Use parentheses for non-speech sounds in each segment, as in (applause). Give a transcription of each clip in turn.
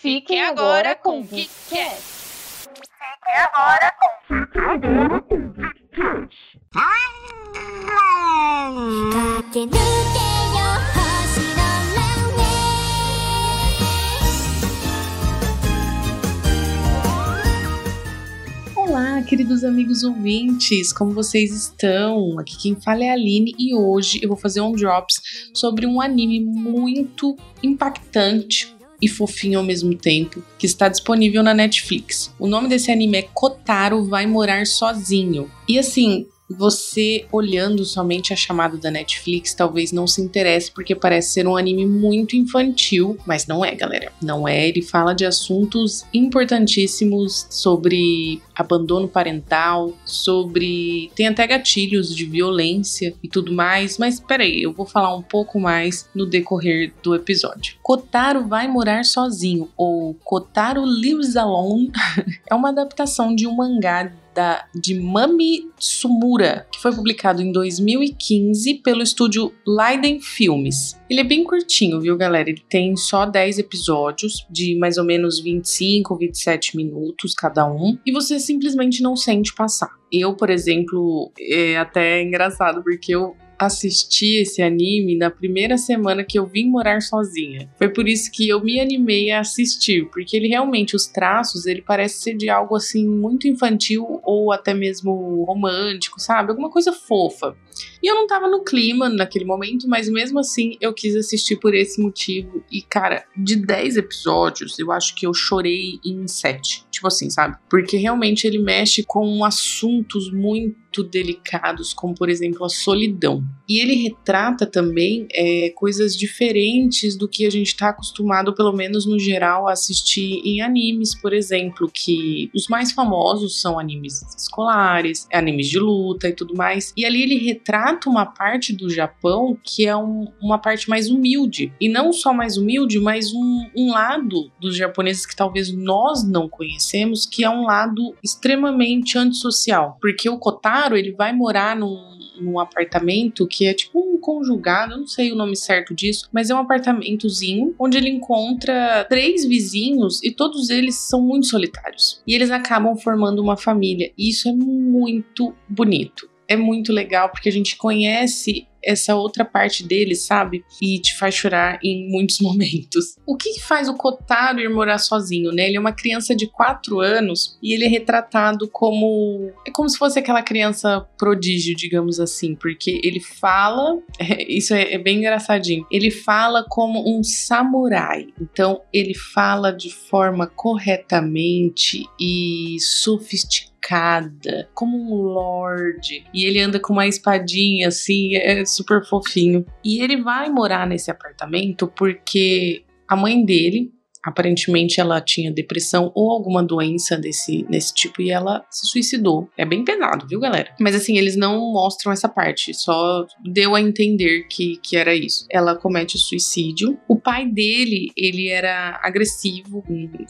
Fique agora com o KitKat. Fique agora com o Olá, queridos amigos ouvintes, como vocês estão? Aqui quem fala é a Aline e hoje eu vou fazer um drops sobre um anime muito impactante e fofinho ao mesmo tempo, que está disponível na Netflix. O nome desse anime é Kotaro Vai Morar Sozinho. E assim, você olhando somente a chamada da Netflix talvez não se interesse porque parece ser um anime muito infantil, mas não é, galera. Não é, ele fala de assuntos importantíssimos sobre abandono parental, sobre tem até gatilhos de violência e tudo mais, mas peraí, eu vou falar um pouco mais no decorrer do episódio. Kotaro vai morar sozinho ou Kotaro lives alone (laughs) é uma adaptação de um mangá da, de Mami Sumura, que foi publicado em 2015 pelo estúdio Leiden Filmes. Ele é bem curtinho, viu, galera? Ele tem só 10 episódios, de mais ou menos 25, 27 minutos cada um, e você simplesmente não sente passar. Eu, por exemplo, é até engraçado, porque eu assisti esse anime na primeira semana que eu vim morar sozinha. Foi por isso que eu me animei a assistir, porque ele realmente, os traços, ele parece ser de algo assim muito infantil ou até mesmo romântico, sabe? Alguma coisa fofa. E eu não tava no clima naquele momento, mas mesmo assim eu quis assistir por esse motivo. E, cara, de 10 episódios, eu acho que eu chorei em 7. Tipo assim, sabe? Porque realmente ele mexe com assuntos muito delicados, como por exemplo a solidão. E ele retrata também é, coisas diferentes do que a gente está acostumado, pelo menos no geral, a assistir em animes, por exemplo, que os mais famosos são animes escolares, animes de luta e tudo mais. E ali ele retrata uma parte do Japão que é um, uma parte mais humilde. E não só mais humilde, mas um, um lado dos japoneses que talvez nós não conhecemos, que é um lado extremamente antissocial. Porque o Kotaro, ele vai morar num num apartamento que é tipo um conjugado, não sei o nome certo disso, mas é um apartamentozinho onde ele encontra três vizinhos e todos eles são muito solitários. E eles acabam formando uma família. E isso é muito bonito é muito legal porque a gente conhece essa outra parte dele, sabe? E te faz chorar em muitos (laughs) momentos. O que faz o Kotaro ir morar sozinho, né? Ele é uma criança de 4 anos e ele é retratado como. É como se fosse aquela criança prodígio, digamos assim, porque ele fala. (laughs) Isso é, é bem engraçadinho. Ele fala como um samurai. Então, ele fala de forma corretamente e sofisticada como um lord. E ele anda com uma espadinha assim, é super fofinho. E ele vai morar nesse apartamento porque a mãe dele Aparentemente ela tinha depressão ou alguma doença desse, desse tipo e ela se suicidou. É bem pesado, viu, galera? Mas assim, eles não mostram essa parte, só deu a entender que, que era isso. Ela comete suicídio. O pai dele, ele era agressivo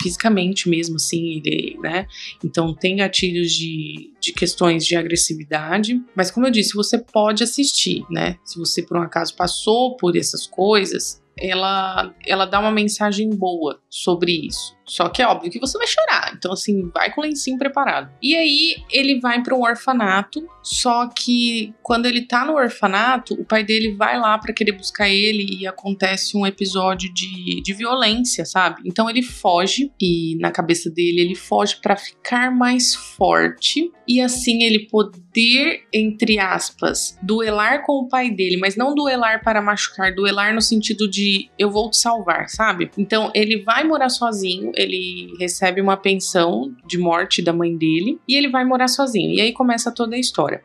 fisicamente mesmo, assim, ele, né? Então tem gatilhos de, de questões de agressividade. Mas como eu disse, você pode assistir, né? Se você por um acaso passou por essas coisas, ela, ela dá uma mensagem boa sobre isso. Só que é óbvio que você vai chorar. Então, assim, vai com o lencinho preparado. E aí, ele vai para um orfanato. Só que quando ele tá no orfanato, o pai dele vai lá para querer buscar ele e acontece um episódio de, de violência, sabe? Então ele foge e na cabeça dele ele foge para ficar mais forte e assim ele poder, entre aspas, duelar com o pai dele, mas não duelar para machucar, duelar no sentido de eu vou te salvar, sabe? Então ele vai morar sozinho ele recebe uma pensão de morte da mãe dele e ele vai morar sozinho. E aí começa toda a história.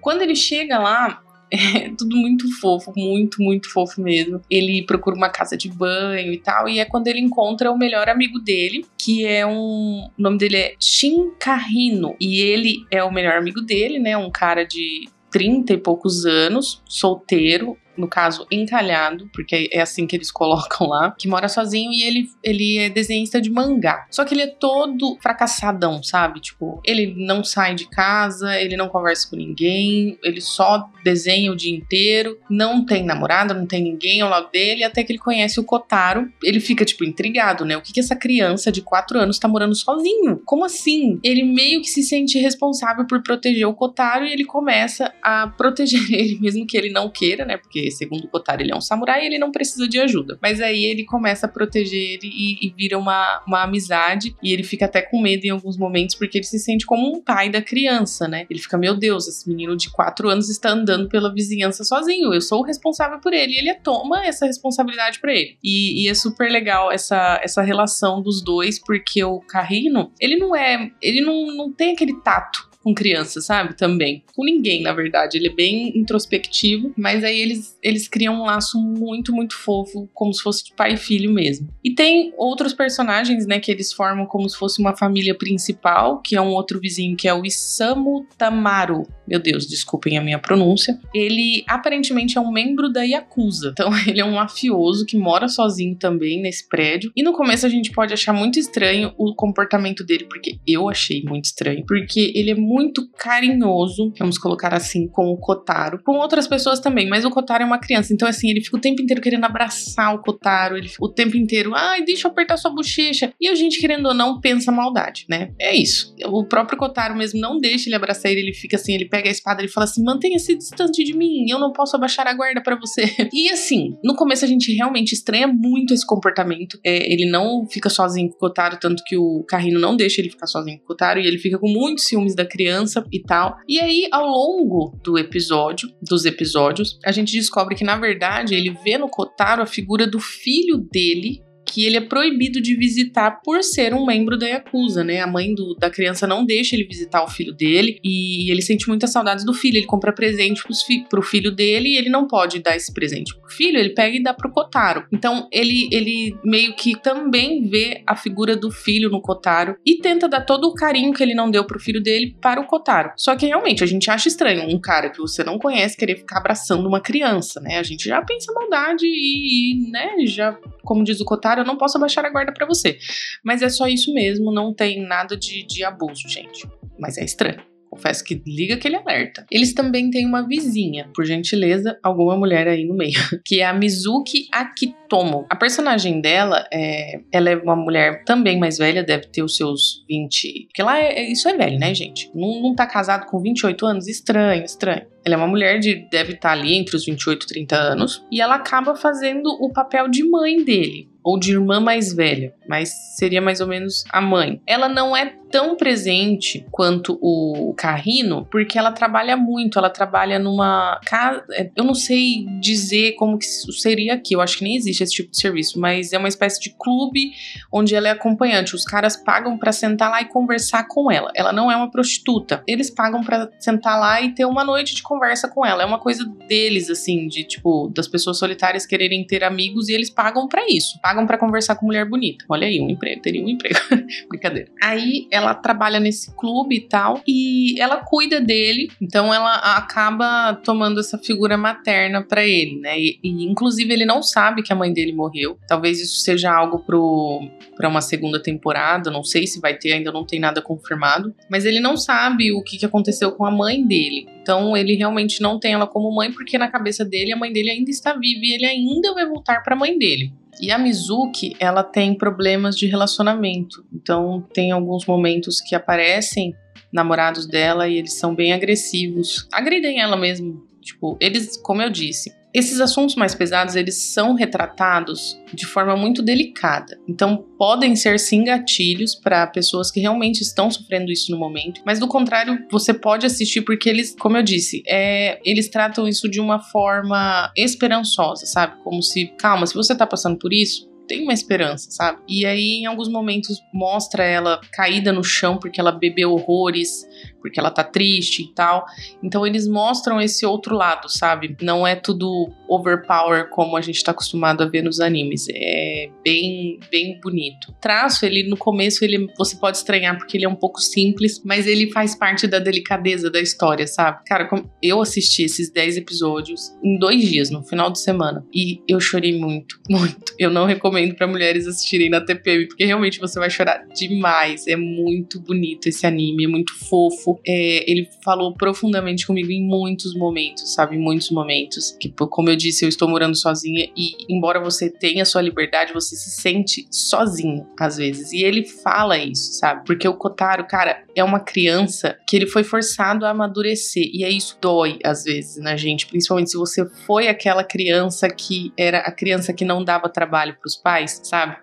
Quando ele chega lá, (laughs) é tudo muito fofo, muito, muito fofo mesmo. Ele procura uma casa de banho e tal, e é quando ele encontra o melhor amigo dele, que é um. O nome dele é Shin Carrino. E ele é o melhor amigo dele, né? Um cara de 30 e poucos anos, solteiro, no caso, encalhado, porque é assim que eles (laughs) colocam lá, que mora sozinho e ele, ele é desenhista de mangá. Só que ele é todo fracassadão, sabe? Tipo, ele não sai de casa, ele não conversa com ninguém, ele só desenha o dia inteiro, não tem namorada, não tem ninguém ao lado dele, até que ele conhece o Kotaro. Ele fica, tipo, intrigado, né? O que, que essa criança de 4 anos tá morando sozinho? Como assim? Ele meio que se sente responsável por proteger o Kotaro e ele começa a proteger (laughs) ele, mesmo que ele não queira, né? Porque, segundo o Kotaro, ele é um samurai e ele não precisa de ajuda. Mas aí ele começa a proteger ele e, e vira uma, uma amizade. E ele fica até com medo em alguns momentos, porque ele se sente como um pai da criança, né? Ele fica, meu Deus, esse menino de 4 anos está andando pela vizinhança sozinho. Eu sou o responsável por ele. E ele toma essa responsabilidade para ele. E, e, é super legal essa, essa relação dos dois, porque o Carrino, ele não é. Ele não, não tem aquele tato com criança, sabe? Também. Com ninguém, na verdade. Ele é bem introspectivo, mas aí eles, eles criam um laço muito, muito fofo, como se fosse de pai e filho mesmo. E tem outros personagens, né, que eles formam como se fosse uma família principal, que é um outro vizinho, que é o Isamu Tamaru. Meu Deus, desculpem a minha pronúncia. Ele aparentemente é um membro da Yakuza. Então, (laughs) ele é um mafioso que mora sozinho também nesse prédio. E no começo a gente pode achar muito estranho o comportamento dele, porque eu achei muito estranho, porque ele é muito carinhoso, vamos colocar assim, com o Kotaro, com outras pessoas também, mas o Kotaro é uma criança, então assim, ele fica o tempo inteiro querendo abraçar o Kotaro, ele fica o tempo inteiro, ai, deixa eu apertar sua bochecha. E a gente, querendo ou não, pensa maldade, né? É isso. O próprio Kotaro mesmo não deixa ele abraçar ele, ele fica assim, ele pega a espada e fala assim: mantenha-se distante de mim, eu não posso abaixar a guarda para você. (laughs) E assim, no começo a gente realmente estranha muito esse comportamento. É, ele não fica sozinho com o Kotaro, tanto que o Carrino não deixa ele ficar sozinho com o Kotaro, e ele fica com muitos ciúmes da criança criança e tal. E aí, ao longo do episódio, dos episódios, a gente descobre que, na verdade, ele vê no Kotaro a figura do filho dele que ele é proibido de visitar por ser um membro da Yakuza, né? A mãe do, da criança não deixa ele visitar o filho dele e ele sente muitas saudades do filho. Ele compra presente fi, pro filho dele e ele não pode dar esse presente pro filho, ele pega e dá pro Kotaro. Então ele, ele meio que também vê a figura do filho no Kotaro e tenta dar todo o carinho que ele não deu pro filho dele para o Kotaro. Só que realmente a gente acha estranho um cara que você não conhece querer ficar abraçando uma criança, né? A gente já pensa maldade e, né, já, como diz o Kotaro, eu não posso abaixar a guarda para você. Mas é só isso mesmo, não tem nada de, de abuso, gente. Mas é estranho. Confesso que liga aquele alerta. Eles também têm uma vizinha, por gentileza, alguma mulher aí no meio, (laughs) que é a Mizuki Akitomo. A personagem dela é, ela é uma mulher também mais velha, deve ter os seus 20, porque lá é, isso é velho, né, gente? Não, não tá casado com 28 anos, estranho, estranho. Ela é uma mulher de deve estar ali entre os 28 e 30 anos e ela acaba fazendo o papel de mãe dele ou de irmã mais velha, mas seria mais ou menos a mãe. Ela não é tão presente quanto o Carrino, porque ela trabalha muito, ela trabalha numa casa, é, eu não sei dizer como que seria aqui, eu acho que nem existe esse tipo de serviço, mas é uma espécie de clube onde ela é acompanhante. Os caras pagam para sentar lá e conversar com ela. Ela não é uma prostituta. Eles pagam para sentar lá e ter uma noite de conversa com ela. É uma coisa deles assim, de tipo das pessoas solitárias quererem ter amigos e eles pagam para isso pagam para conversar com mulher bonita. Olha aí, um emprego, teria um emprego. (laughs) Brincadeira. Aí ela trabalha nesse clube e tal, e ela cuida dele, então ela acaba tomando essa figura materna para ele, né? E, e, inclusive ele não sabe que a mãe dele morreu. Talvez isso seja algo pro para uma segunda temporada, não sei se vai ter, ainda não tem nada confirmado, mas ele não sabe o que, que aconteceu com a mãe dele. Então ele realmente não tem ela como mãe porque na cabeça dele a mãe dele ainda está viva e ele ainda vai voltar para a mãe dele. E a Mizuki, ela tem problemas de relacionamento. Então, tem alguns momentos que aparecem namorados dela e eles são bem agressivos. Agridem ela mesmo. Tipo, eles, como eu disse, esses assuntos mais pesados, eles são retratados de forma muito delicada. Então, podem ser sim gatilhos para pessoas que realmente estão sofrendo isso no momento, mas do contrário, você pode assistir porque eles, como eu disse, é, eles tratam isso de uma forma esperançosa, sabe? Como se, calma, se você tá passando por isso, tem uma esperança, sabe? E aí, em alguns momentos, mostra ela caída no chão porque ela bebeu horrores, porque ela tá triste e tal. Então eles mostram esse outro lado, sabe? Não é tudo overpower como a gente tá acostumado a ver nos animes. É bem, bem bonito. O traço, ele no começo ele você pode estranhar porque ele é um pouco simples, mas ele faz parte da delicadeza da história, sabe? Cara, eu assisti esses 10 episódios em dois dias, no final de semana, e eu chorei muito, (laughs) muito. Eu não recomendo para mulheres assistirem na TPM, porque realmente você vai chorar demais. É muito bonito esse anime, é muito fofo. É, ele falou profundamente comigo em muitos momentos, sabe? Em muitos momentos. Que, como eu disse, eu estou morando sozinha e, embora você tenha sua liberdade, você se sente sozinho às vezes. E ele fala isso, sabe? Porque o Kotaro, cara, é uma criança que ele foi forçado a amadurecer. E aí isso dói às vezes na gente, principalmente se você foi aquela criança que era a criança que não dava trabalho para os pais, sabe?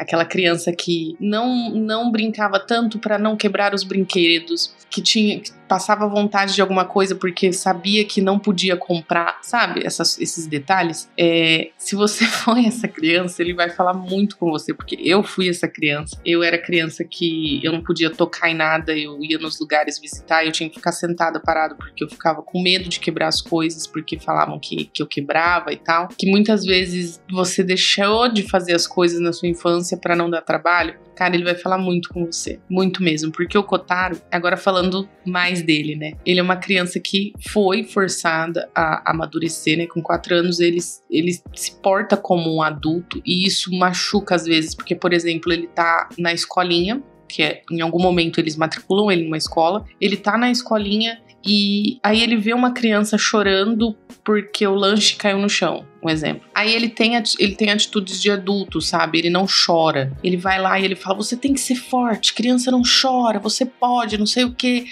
Aquela criança que não não brincava tanto para não quebrar os brinquedos, que tinha que passava vontade de alguma coisa porque sabia que não podia comprar, sabe? Essas, esses detalhes. É, se você (laughs) foi essa criança, ele vai falar muito com você, porque eu fui essa criança. Eu era criança que eu não podia tocar em nada, eu ia nos lugares visitar, eu tinha que ficar sentada parado porque eu ficava com medo de quebrar as coisas, porque falavam que, que eu quebrava e tal. Que muitas vezes você deixou de fazer as coisas na sua infância para não dar trabalho. Cara, ele vai falar muito com você, muito mesmo, porque o Kotaro, agora falando mais dele, né? Ele é uma criança que foi forçada a amadurecer, né? Com quatro anos ele, ele se porta como um adulto e isso machuca às vezes, porque, por exemplo, ele tá na escolinha, que é, em algum momento eles matriculam ele numa escola, ele tá na escolinha e aí ele vê uma criança chorando porque o lanche caiu no chão, um exemplo. Aí ele tem, ele tem atitudes de adulto, sabe? Ele não chora. Ele vai lá e ele fala: você tem que ser forte, criança não chora, você pode, não sei o quê.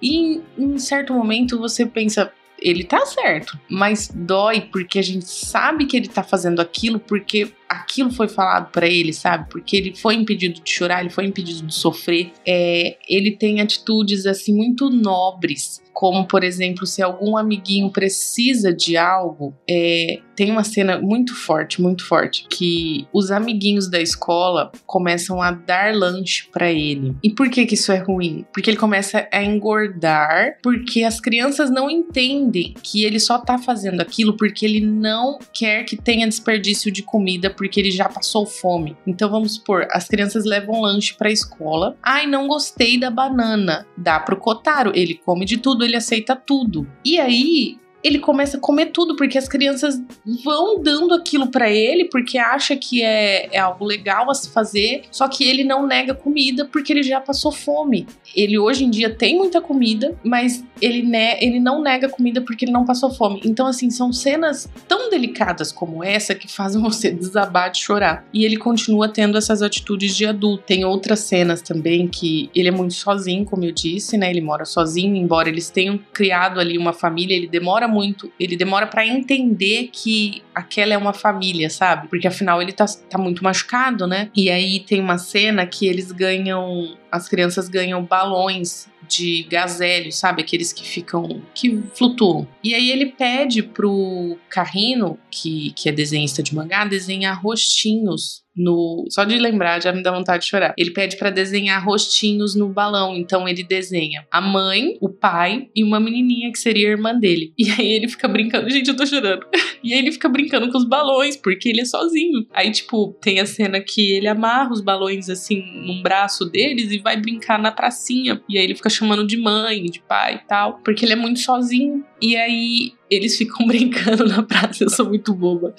E em, em certo momento você pensa, ele tá certo, mas dói porque a gente sabe que ele tá fazendo aquilo porque aquilo foi falado para ele, sabe? Porque ele foi impedido de chorar, ele foi impedido de sofrer. É, ele tem atitudes assim muito nobres como por exemplo, se algum amiguinho precisa de algo, é, tem uma cena muito forte, muito forte, que os amiguinhos da escola começam a dar lanche para ele. E por que que isso é ruim? Porque ele começa a engordar, porque as crianças não entendem que ele só tá fazendo aquilo porque ele não quer que tenha desperdício de comida, porque ele já passou fome. Então vamos supor, as crianças levam lanche para a escola. Ai, não gostei da banana. Dá pro Kotaro, ele come de tudo, ele aceita tudo. E aí, ele começa a comer tudo, porque as crianças vão dando aquilo para ele, porque acha que é, é, algo legal a se fazer, só que ele não nega comida porque ele já passou fome. Ele hoje em dia tem muita comida, mas ele, ne ele não nega comida porque ele não passou fome. Então, assim, são cenas tão delicadas como essa que fazem (laughs) você desabar de chorar. E ele continua tendo essas atitudes de adulto. Tem outras cenas também que ele é muito sozinho, como eu disse, né? Ele mora sozinho, embora eles tenham criado ali uma família, ele demora muito, ele demora para entender que aquela é uma família, sabe? Porque afinal ele tá, tá muito machucado, né? E aí tem uma cena que eles ganham, as crianças ganham balões de gazélio, sabe? Aqueles que ficam, que flutuam. E aí ele pede pro Carrino, que, que é desenhista de mangá, desenhar rostinhos no. Só de lembrar já me dá vontade de chorar. Ele pede para desenhar rostinhos no balão. Então ele desenha a mãe, o pai e uma menininha que seria a irmã dele. E aí ele fica brincando. Gente, eu tô chorando. E aí ele fica brincando com os balões, porque ele é sozinho. Aí, tipo, tem a cena que ele amarra os balões assim num braço deles e vai brincar na pracinha. E aí ele fica chamando de mãe, de pai e tal. Porque ele é muito sozinho. E aí eles ficam (laughs) brincando na praça. Eu sou muito boba.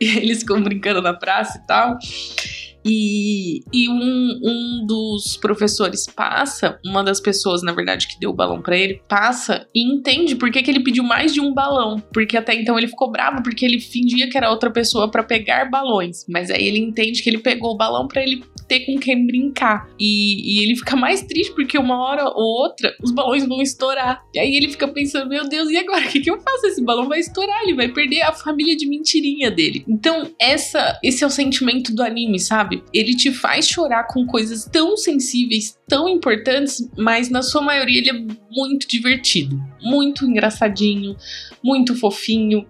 E (laughs) eles ficam brincando na praça e tal. E, e um, um dos professores passa, uma das pessoas, na verdade, que deu o balão para ele, passa e entende por que, que ele pediu mais de um balão. Porque até então ele ficou bravo porque ele fingia que era outra pessoa para pegar balões. Mas aí ele entende que ele pegou o balão para ele ter com quem brincar. E, e, ele fica mais triste porque uma hora ou outra os balões vão estourar. E aí ele fica pensando: meu Deus, e agora? O (laughs) que, que eu faço? Esse balão vai estourar, ele vai perder a família de mentirinha dele. Então, essa, esse é o sentimento do anime, sabe? Ele te faz chorar com coisas tão sensíveis, tão importantes, mas na sua maioria ele é muito divertido, muito engraçadinho, muito fofinho.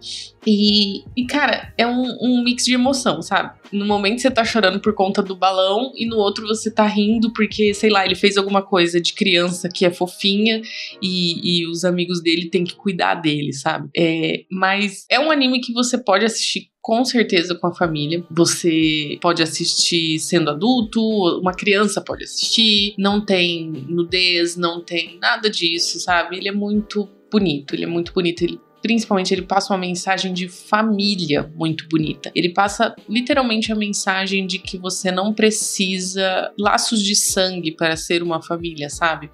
E, e cara, é um, um mix de emoção, sabe? no momento você tá chorando por conta do balão e no outro você tá rindo porque, sei lá, ele fez alguma coisa de criança que é fofinha e, e os amigos dele têm que cuidar dele, sabe? É, mas é um anime que você pode assistir com certeza com a família. Você pode assistir sendo adulto, uma criança pode assistir, não tem nudez, não tem nada disso, sabe? Ele é muito bonito, ele é muito bonito. Ele principalmente ele passa uma mensagem de família muito bonita. Ele passa literalmente a mensagem de que você não precisa laços de sangue para ser uma família, sabe?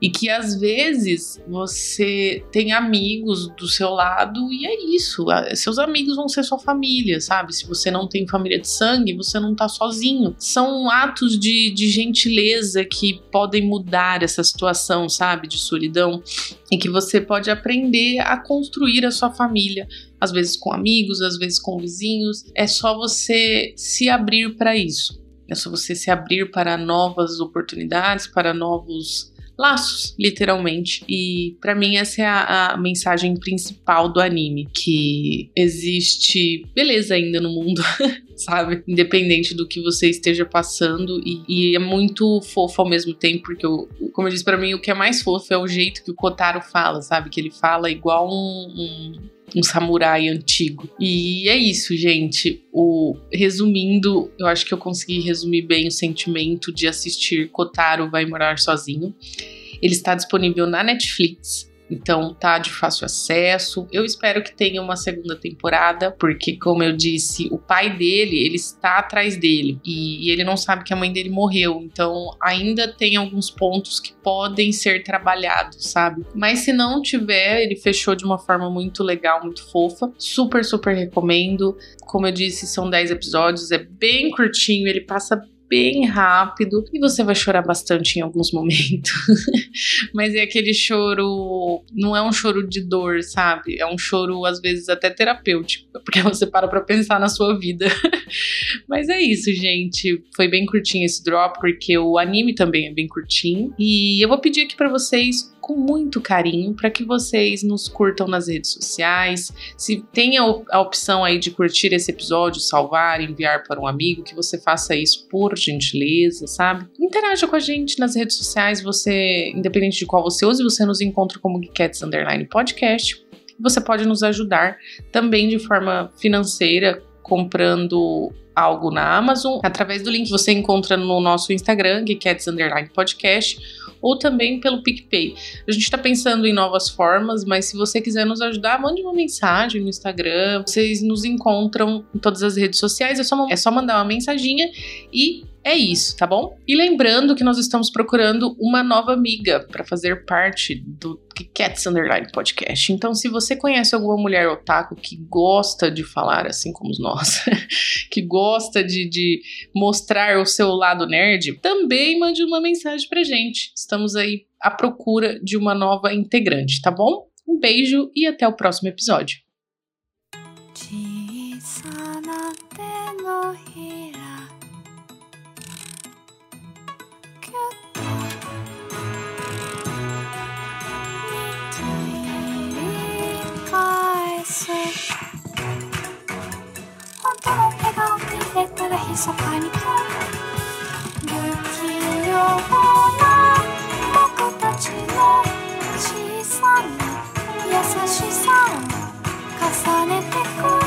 E que às vezes você tem amigos do seu lado e é isso. Seus amigos vão ser sua família, sabe? Se você não tem família de sangue, você não tá sozinho. São atos de, de gentileza que podem mudar essa situação, sabe? De solidão. E que você pode aprender a construir a sua família às vezes com amigos, às vezes com vizinhos. É só você se abrir para isso. É só você se abrir para novas oportunidades, para novos laços, literalmente. E para mim essa é a, a, mensagem principal do anime, que existe beleza ainda no mundo, (laughs) sabe? Independente do que você esteja passando e, e, é muito fofo ao mesmo tempo, porque eu, como eu disse para mim, o que é mais fofo é o jeito que o Kotaro fala, sabe? Que ele fala igual um, um um samurai antigo. E é isso, gente. O resumindo, eu acho que eu consegui resumir bem o sentimento de assistir Kotaro vai morar sozinho. Ele está disponível na Netflix. Então tá de fácil acesso. Eu espero que tenha uma segunda temporada, porque como eu disse, o pai dele, ele está atrás dele e, e ele não sabe que a mãe dele morreu. Então ainda tem alguns pontos que podem ser trabalhados, sabe? Mas se não tiver, ele fechou de uma forma muito legal, muito fofa. Super, super recomendo. Como eu disse, são 10 episódios, é bem curtinho, ele passa bem rápido e você vai chorar bastante em alguns momentos. (laughs) Mas é aquele choro, não é um choro de dor, sabe? É um choro às vezes até terapêutico, (laughs) porque você para para pensar na sua vida. (laughs) Mas é isso, gente. Foi bem curtinho esse drop porque o anime também é bem curtinho e eu vou pedir aqui para vocês com muito carinho para que vocês nos curtam nas redes sociais. Se tem a opção aí de curtir esse episódio, salvar, enviar para um amigo, que você faça isso por gentileza, sabe? Interaja com a gente nas redes sociais, você, independente de qual você use, você nos encontra como Geekets Underline Podcast. Você pode nos ajudar também de forma financeira, comprando algo na Amazon, através do link que você encontra no nosso Instagram, Geekets Underline Podcast, ou também pelo PicPay. A gente está pensando em novas formas, mas se você quiser nos ajudar, mande uma mensagem no Instagram. Vocês nos encontram em todas as redes sociais, é só, é só mandar uma mensaginha e é isso, tá bom? E lembrando que nós estamos procurando uma nova amiga para fazer parte do Cats Underline Podcast. Então, se você conhece alguma mulher otaku que gosta de falar assim como nós, (laughs) que gosta de, de mostrar o seu lado nerd, também mande uma mensagem pra gente. Estamos aí à procura de uma nova integrante, tá bom? Um beijo e até o próximo episódio. と笑顔見れたらひそかに不器用な僕たちの小さな優しさを重ねてく